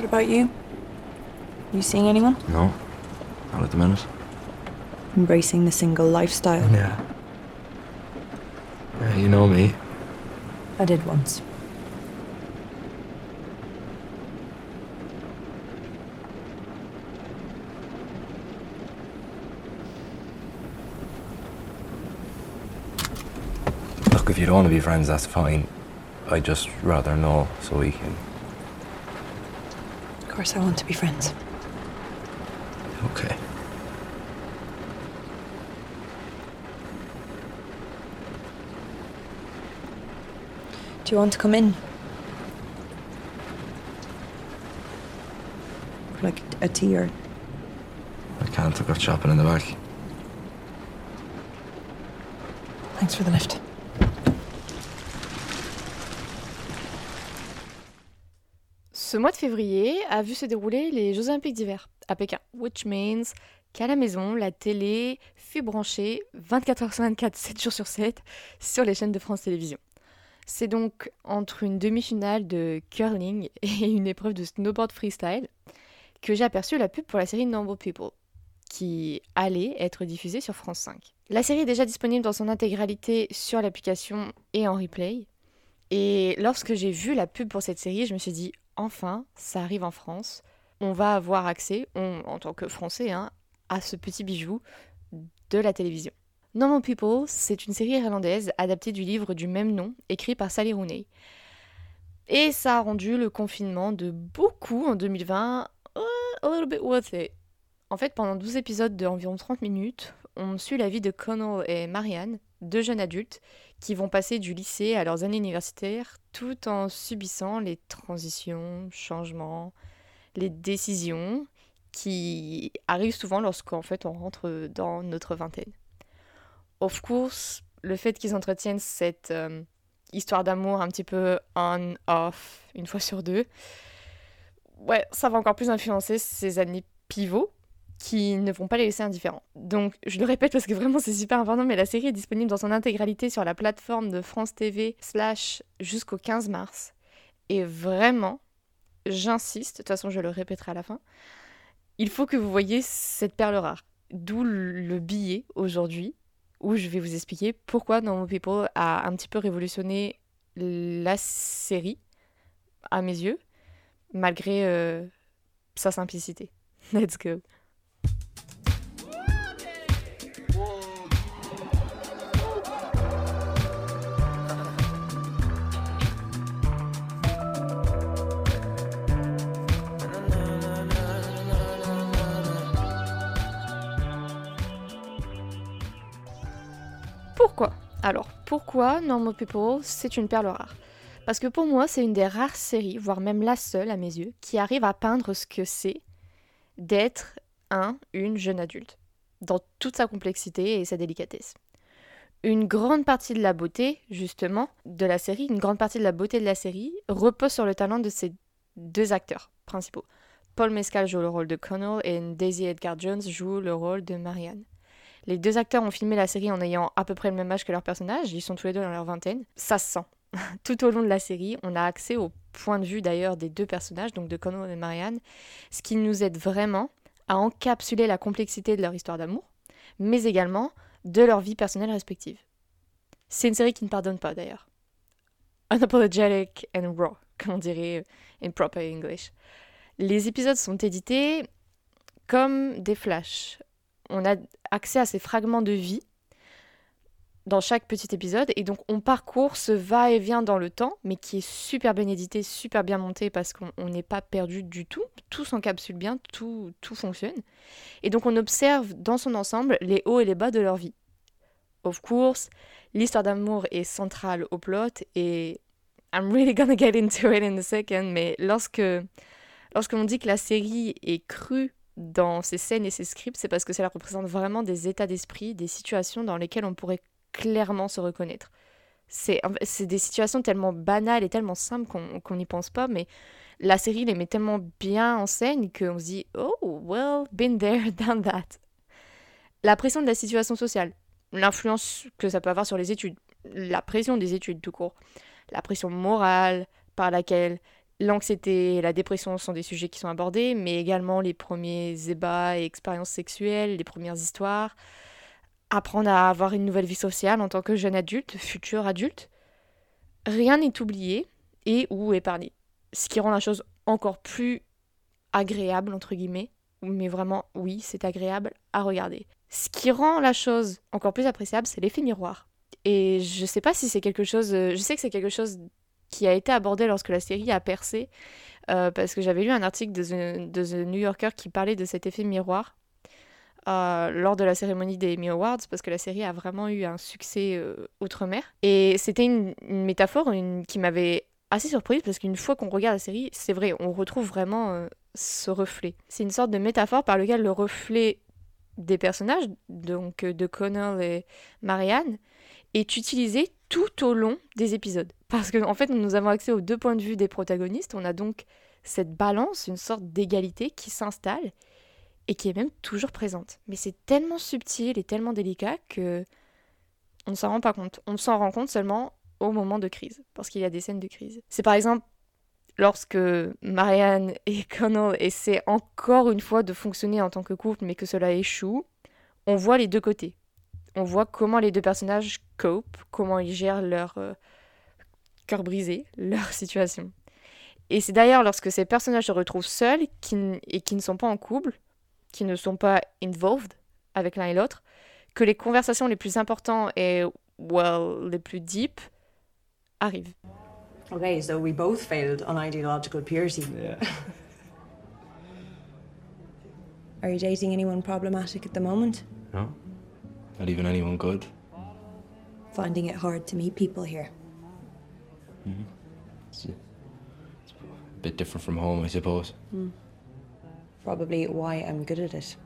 What about you? You seeing anyone? No, not at the minute. Embracing the single lifestyle? Yeah. Yeah, you know me. I did once. Look, if you don't want to be friends, that's fine. I'd just rather know so we can. Of course, I want to be friends. Okay. Do you want to come in? For like a tea or. I can't. I've got shopping in the back. Thanks for the lift. Ce mois de février a vu se dérouler les Jeux Olympiques d'hiver à Pékin, which means qu'à la maison, la télé fut branchée 24 h sur 24, 7 jours sur 7 sur les chaînes de France Télévisions. C'est donc entre une demi-finale de curling et une épreuve de snowboard freestyle que j'ai aperçu la pub pour la série Normal People, qui allait être diffusée sur France 5. La série est déjà disponible dans son intégralité sur l'application et en replay. Et lorsque j'ai vu la pub pour cette série, je me suis dit, enfin, ça arrive en France. On va avoir accès, en tant que Français, hein, à ce petit bijou de la télévision. Normal People, c'est une série irlandaise adaptée du livre du même nom, écrit par Sally Rooney. Et ça a rendu le confinement de beaucoup en 2020 uh, a little bit worth it. En fait, pendant 12 épisodes d'environ 30 minutes, on suit la vie de Connell et Marianne, deux jeunes adultes qui vont passer du lycée à leurs années universitaires tout en subissant les transitions, changements, les décisions qui arrivent souvent lorsqu'en fait on rentre dans notre vingtaine. Of course, le fait qu'ils entretiennent cette euh, histoire d'amour un petit peu on-off une fois sur deux, ouais, ça va encore plus influencer ces années pivots qui ne vont pas les laisser indifférents. Donc, je le répète parce que vraiment c'est super important, mais la série est disponible dans son intégralité sur la plateforme de France TV slash jusqu'au 15 mars. Et vraiment, j'insiste, de toute façon je le répéterai à la fin, il faut que vous voyez cette perle rare. D'où le billet aujourd'hui, où je vais vous expliquer pourquoi Normal People a un petit peu révolutionné la série, à mes yeux, malgré euh, sa simplicité. Let's go. Alors, pourquoi Normal People, c'est une perle rare? Parce que pour moi, c'est une des rares séries, voire même la seule à mes yeux, qui arrive à peindre ce que c'est d'être un, une jeune adulte, dans toute sa complexité et sa délicatesse. Une grande partie de la beauté, justement, de la série, une grande partie de la beauté de la série repose sur le talent de ces deux acteurs principaux. Paul Mescal joue le rôle de Connell et Daisy Edgar Jones joue le rôle de Marianne. Les deux acteurs ont filmé la série en ayant à peu près le même âge que leurs personnages, ils sont tous les deux dans leur vingtaine. Ça se sent. Tout au long de la série, on a accès au point de vue d'ailleurs des deux personnages, donc de Connell et Marianne, ce qui nous aide vraiment à encapsuler la complexité de leur histoire d'amour, mais également de leur vie personnelle respective. C'est une série qui ne pardonne pas d'ailleurs. Unapologetic and raw, comme on dirait in proper English. Les épisodes sont édités comme des flashs. On a accès à ces fragments de vie dans chaque petit épisode. Et donc on parcourt ce va-et-vient dans le temps mais qui est super bien édité, super bien monté parce qu'on n'est pas perdu du tout, tout s'encapsule bien, tout, tout fonctionne. Et donc on observe dans son ensemble les hauts et les bas de leur vie. Of course, l'histoire d'amour est centrale au plot et I'm really gonna get into it in a second mais lorsque lorsqu'on dit que la série est crue dans ses scènes et ses scripts, c'est parce que cela représente vraiment des états d'esprit, des situations dans lesquelles on pourrait clairement se reconnaître. C'est des situations tellement banales et tellement simples qu'on n'y pense pas, mais la série les met tellement bien en scène qu'on se dit Oh, well, been there, done that. La pression de la situation sociale, l'influence que ça peut avoir sur les études, la pression des études tout court, la pression morale par laquelle L'anxiété et la dépression sont des sujets qui sont abordés, mais également les premiers ébats et expériences sexuelles, les premières histoires, apprendre à avoir une nouvelle vie sociale en tant que jeune adulte, futur adulte. Rien n'est oublié et ou épargné. Ce qui rend la chose encore plus agréable, entre guillemets. Mais vraiment, oui, c'est agréable à regarder. Ce qui rend la chose encore plus appréciable, c'est l'effet miroir. Et je sais pas si c'est quelque chose. Je sais que c'est quelque chose qui a été abordé lorsque la série a percé, euh, parce que j'avais lu un article de The, New Yorker qui parlait de cet effet miroir euh, lors de la cérémonie des Emmy Awards, parce que la série a vraiment eu un succès euh, outre-mer. Et c'était une, métaphore qui m'avait assez surprise, parce qu'une fois qu'on regarde la série, c'est vrai, on retrouve vraiment ce reflet. C'est une sorte de métaphore par lequel le reflet des personnages, donc de Connell et Marianne, est utilisé tout au long des épisodes. Parce qu'en en fait, nous avons accès aux deux points de vue des protagonistes. On a donc cette balance, une sorte d'égalité qui s'installe et qui est même toujours présente. Mais c'est tellement subtil et tellement délicat que on ne s'en rend pas compte. On s'en rend compte seulement au moment de crise, parce qu'il y a des scènes de crise. C'est par exemple lorsque Marianne et Connell essaient encore une fois de fonctionner en tant que couple, mais que cela échoue, on voit les deux côtés on voit comment les deux personnages cope, comment ils gèrent leur euh, cœur brisé, leur situation. Et c'est d'ailleurs lorsque ces personnages se retrouvent seuls qui et qui ne sont pas en couple, qui ne sont pas involved avec l'un et l'autre, que les conversations les plus importantes et, well, les plus deep arrivent. Okay, so we both failed on ideological purity. Yeah. Are you dating anyone problematic at the moment? No? Not even anyone good? Finding it hard to meet people here. Mm-hmm. It's, a, it's, a, bit different from home, I suppose. Mm. Probably why I'm good at it.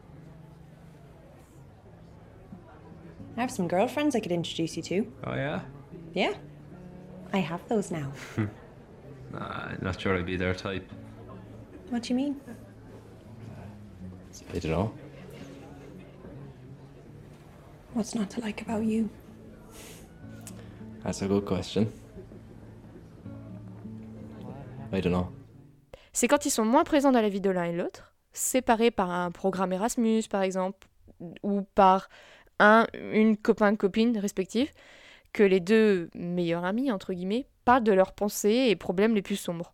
I have some girlfriends I could introduce you to. Oh, yeah? Yeah. I have those now. nah, not sure I'd be their type. What do you mean? I don't know. What's not to like about you? That's a good question. C'est quand ils sont moins présents dans la vie de l'un et l'autre, séparés par un programme Erasmus par exemple, ou par un, une copain-copine respective, que les deux meilleurs amis, entre guillemets, parlent de leurs pensées et problèmes les plus sombres.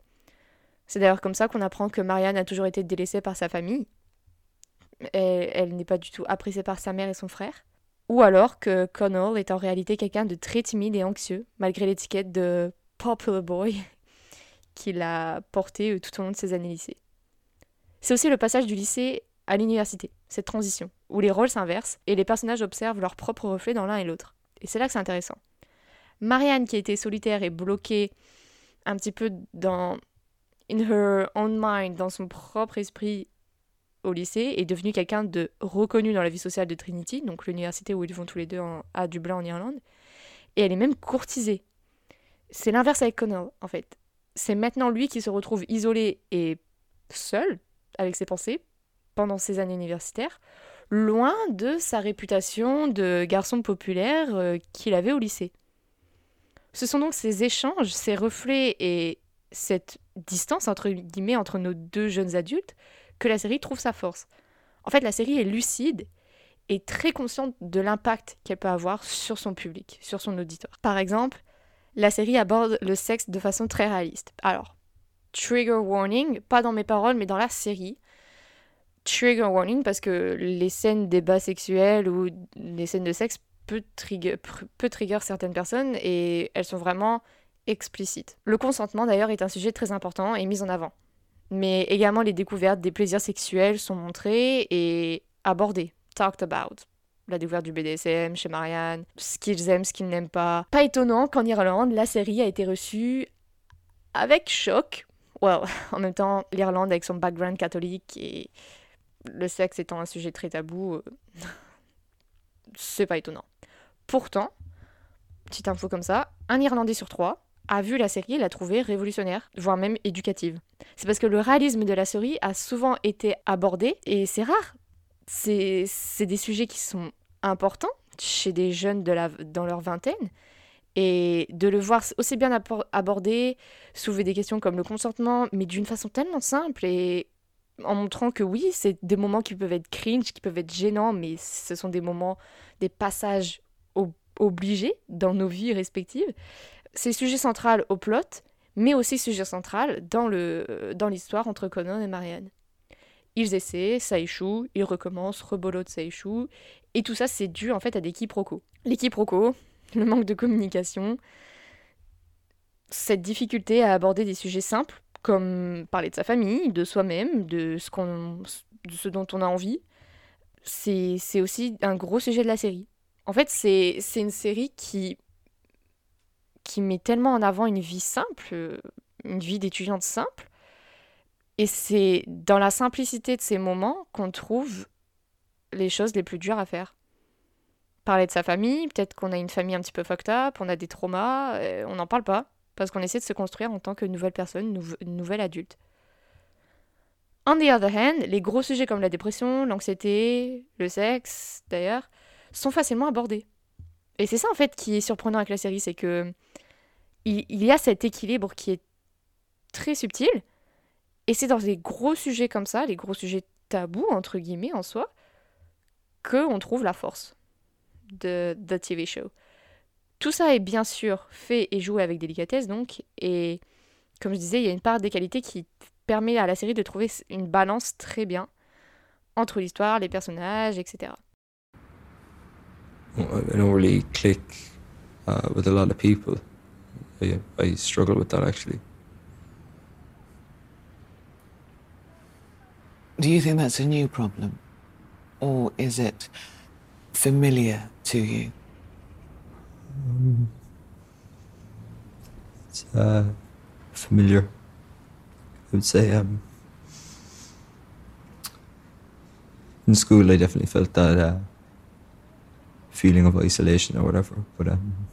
C'est d'ailleurs comme ça qu'on apprend que Marianne a toujours été délaissée par sa famille. Elle, elle n'est pas du tout appréciée par sa mère et son frère. Ou alors que Connell est en réalité quelqu'un de très timide et anxieux, malgré l'étiquette de Popular Boy qu'il a porté euh, tout au long de ses années lycée. C'est aussi le passage du lycée à l'université, cette transition, où les rôles s'inversent et les personnages observent leur propre reflet dans l'un et l'autre. Et c'est là que c'est intéressant. Marianne, qui était solitaire et bloquée un petit peu dans in her own mind, dans son propre esprit au lycée, est devenue quelqu'un de reconnu dans la vie sociale de Trinity, donc l'université où ils vont tous les deux à Dublin en Irlande. Et elle est même courtisée. C'est l'inverse avec Connell, en fait. C'est maintenant lui qui se retrouve isolé et seul avec ses pensées pendant ses années universitaires, loin de sa réputation de garçon populaire euh, qu'il avait au lycée. Ce sont donc ces échanges, ces reflets et cette distance entre entre nos deux jeunes adultes que la série trouve sa force. En fait, la série est lucide et très consciente de l'impact qu'elle peut avoir sur son public, sur son auditoire. Par exemple, la série aborde le sexe de façon très réaliste. Alors, trigger warning, pas dans mes paroles, mais dans la série. Trigger warning parce que les scènes débat sexuels ou les scènes de sexe peut trigger, peut trigger certaines personnes et elles sont vraiment explicites. Le consentement d'ailleurs est un sujet très important et mis en avant. Mais également les découvertes des plaisirs sexuels sont montrées et abordées, talked about. La découverte du BDSM chez Marianne, ce qu'ils aiment, ce qu'ils n'aiment pas. Pas étonnant qu'en Irlande, la série a été reçue avec choc. Well, en même temps, l'Irlande avec son background catholique et le sexe étant un sujet très tabou, euh, c'est pas étonnant. Pourtant, petite info comme ça, un Irlandais sur trois a vu la série et l'a trouvée révolutionnaire, voire même éducative. C'est parce que le réalisme de la série a souvent été abordé, et c'est rare. C'est des sujets qui sont importants chez des jeunes de la, dans leur vingtaine, Et de le voir aussi bien aborder, soulever des questions comme le consentement, mais d'une façon tellement simple et en montrant que oui, c'est des moments qui peuvent être cringe, qui peuvent être gênants, mais ce sont des moments, des passages obligés dans nos vies respectives. C'est sujet central au plot, mais aussi sujet central dans l'histoire dans entre Conan et Marianne. Ils essaient, ça échoue, ils recommencent, rebolote, ça échoue, et tout ça c'est dû en fait à des quiproquos. Les quiproquos, le manque de communication, cette difficulté à aborder des sujets simples, comme parler de sa famille, de soi-même, de ce, de ce dont on a envie, c'est, aussi un gros sujet de la série. En fait, c'est, une série qui, qui met tellement en avant une vie simple, une vie d'étudiante simple, et c'est dans la simplicité de ces moments qu'on trouve les choses les plus dures à faire parler de sa famille, peut-être qu'on a une famille un petit peu fucked up, on a des traumas, euh, on n'en parle pas, parce qu'on essaie de se construire en tant que nouvelle personne, nouvelle adulte. On the other hand, les gros sujets comme la dépression, l'anxiété, le sexe, d'ailleurs, sont facilement abordés. Et c'est ça en fait qui est surprenant avec la série, c'est que il, il y a cet équilibre qui est très subtil, et c'est dans des gros sujets comme ça, les gros sujets tabous entre guillemets en soi, que on trouve la force de The TV show. Tout ça est bien sûr fait et joué avec délicatesse donc, et comme je disais, il y a une part des qualités qui permet à la série de trouver une balance très bien entre l'histoire, les personnages, etc. I don't really click uh, with a lot of people. I, I struggle with that actually. Do you think that's a new problem? Or is it familiar to you? Um, it's uh, familiar. I would say um, in school I definitely felt that uh, feeling of isolation or whatever, but um,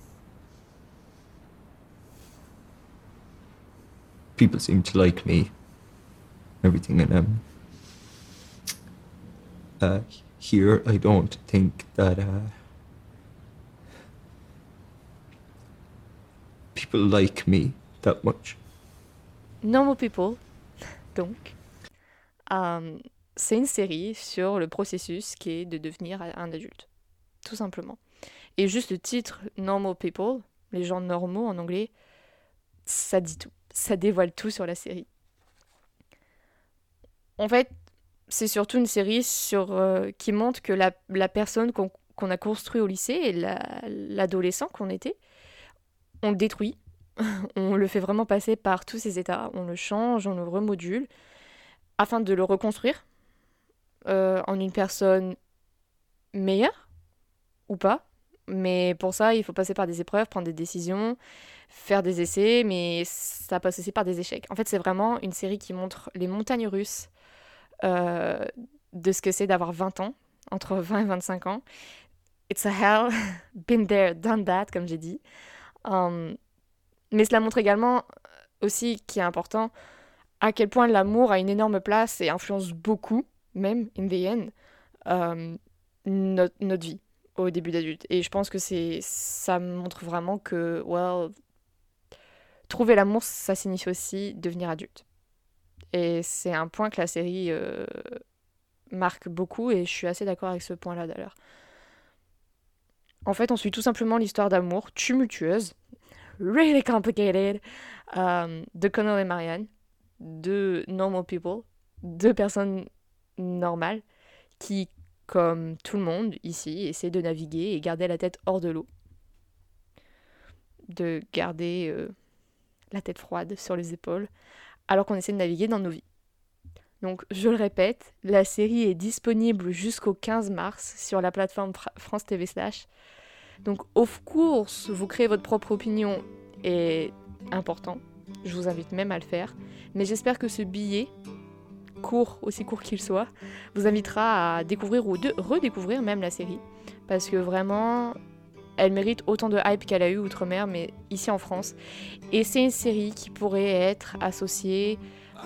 people seem to like me, everything, and um, uh, here, I don't think that uh, people like me that much. Normal People, donc, euh, c'est une série sur le processus qui est de devenir un adulte, tout simplement. Et juste le titre Normal People, les gens normaux en anglais, ça dit tout, ça dévoile tout sur la série. En fait, c'est surtout une série sur, euh, qui montre que la, personne qu'on a construit au lycée et l'adolescent qu'on était, on le détruit. on le fait vraiment passer par tous ces états. On le change, on le remodule, afin de le reconstruire euh, en une personne meilleure ou pas. Mais pour ça, il faut passer par des épreuves, prendre des décisions, faire des essais, mais ça passe aussi par des échecs. En fait, c'est vraiment une série qui montre les montagnes russes euh, de ce que c'est d'avoir 20 ans, entre 20 et 25 ans. It's a hell, been there, done that, comme j'ai dit. Um, mais cela montre également aussi, qui est important, à quel point l'amour a une énorme place et influence beaucoup, même in the end, um, notre, notre vie au début d'adulte. Et je pense que ça montre vraiment que, well, trouver l'amour, ça signifie aussi devenir adulte. Et c'est un point que la série euh, marque beaucoup et je suis assez d'accord avec ce point-là d'ailleurs. En fait, on suit tout simplement l'histoire d'amour tumultueuse, really complicated, euh, de Connor et Marianne, deux normal people, deux personnes normales qui, comme tout le monde ici, essaient de naviguer et garder la tête hors de l'eau. De garder euh, la tête froide sur les épaules alors qu'on essaie de naviguer dans nos vies. Donc, je le répète, la série est disponible jusqu'au 15 mars sur la plateforme France TV Slash. Donc, of course, vous créez votre propre opinion est important. Je vous invite même à le faire. Mais j'espère que ce billet, court, aussi court qu'il soit, vous invitera à découvrir ou de redécouvrir même la série. Parce que vraiment, elle mérite autant de hype qu'elle a eu outre-mer, mais ici en France. Et c'est une série qui pourrait être associée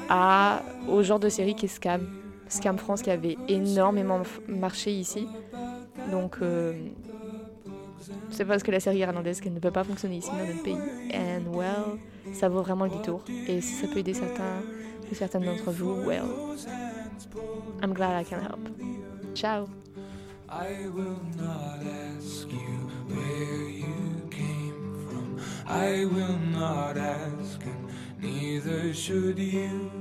à, au genre de série qui est Scam. Scam France qui avait énormément marché ici. Donc, euh, C'est parce que la série irlandaise qu'elle ne peut pas fonctionner ici dans notre pays. And well, ça vaut vraiment le détour. Et si ça peut aider certains ou certaines d'entre vous, well, I'm glad I can help. Ciao. I will not ask, and neither should you.